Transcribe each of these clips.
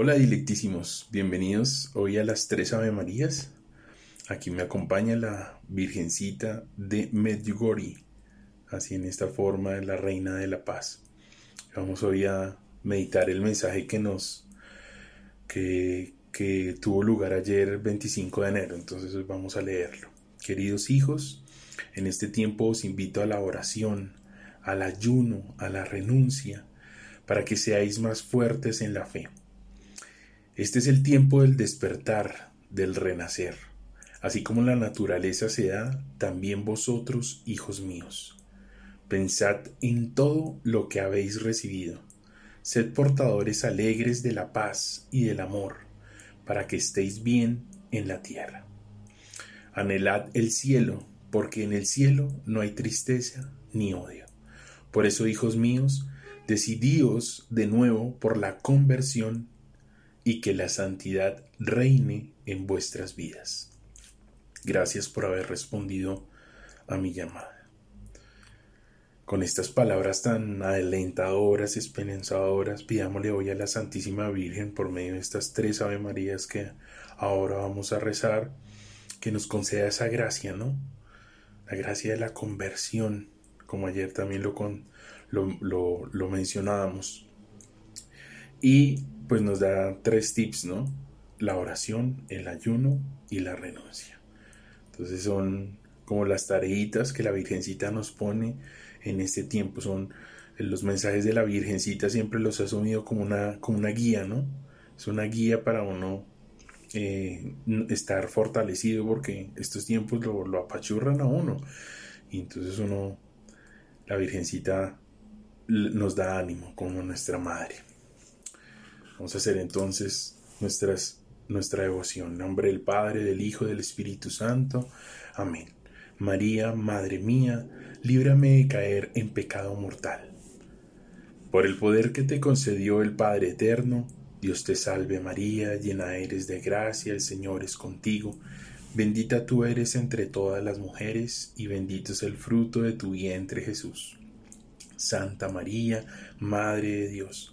Hola dilectísimos, bienvenidos hoy a las tres Ave Marías. Aquí me acompaña la Virgencita de Medjugorje, así en esta forma de la Reina de la Paz. Vamos hoy a meditar el mensaje que nos que, que tuvo lugar ayer 25 de enero, entonces vamos a leerlo. Queridos hijos, en este tiempo os invito a la oración, al ayuno, a la renuncia, para que seáis más fuertes en la fe este es el tiempo del despertar, del renacer. Así como la naturaleza se da, también vosotros, hijos míos. Pensad en todo lo que habéis recibido. Sed portadores alegres de la paz y del amor, para que estéis bien en la tierra. Anhelad el cielo, porque en el cielo no hay tristeza ni odio. Por eso, hijos míos, decidíos de nuevo por la conversión y que la santidad reine en vuestras vidas. Gracias por haber respondido a mi llamada. Con estas palabras tan alentadoras, esperanzadoras, pidámosle hoy a la Santísima Virgen por medio de estas tres Ave Marías que ahora vamos a rezar, que nos conceda esa gracia, ¿no? La gracia de la conversión, como ayer también lo, con, lo, lo mencionábamos. Y pues nos da tres tips, ¿no? La oración, el ayuno y la renuncia. Entonces son como las tareitas que la Virgencita nos pone en este tiempo. Son los mensajes de la Virgencita siempre los ha asumido como una, como una guía, ¿no? Es una guía para uno eh, estar fortalecido porque estos tiempos lo, lo apachurran a uno. Y entonces uno, la Virgencita nos da ánimo como nuestra madre. Vamos a hacer entonces nuestras, nuestra devoción. En nombre del Padre, del Hijo, del Espíritu Santo. Amén. María, Madre mía, líbrame de caer en pecado mortal. Por el poder que te concedió el Padre Eterno, Dios te salve María, llena eres de gracia, el Señor es contigo. Bendita tú eres entre todas las mujeres, y bendito es el fruto de tu vientre Jesús. Santa María, Madre de Dios,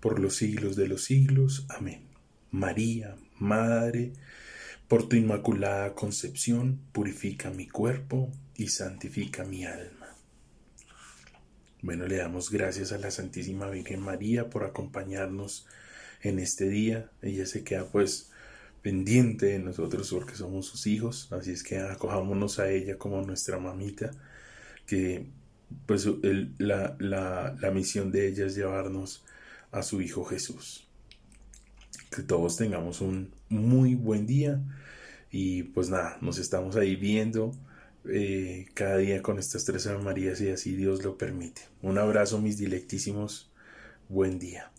por los siglos de los siglos. Amén. María, Madre, por tu inmaculada concepción, purifica mi cuerpo y santifica mi alma. Bueno, le damos gracias a la Santísima Virgen María por acompañarnos en este día. Ella se queda pues pendiente de nosotros porque somos sus hijos, así es que acojámonos a ella como nuestra mamita, que pues la, la misión de ella es llevarnos a su Hijo Jesús. Que todos tengamos un muy buen día y pues nada, nos estamos ahí viendo eh, cada día con estas tres Ave Marías y así Dios lo permite. Un abrazo mis dilectísimos, buen día.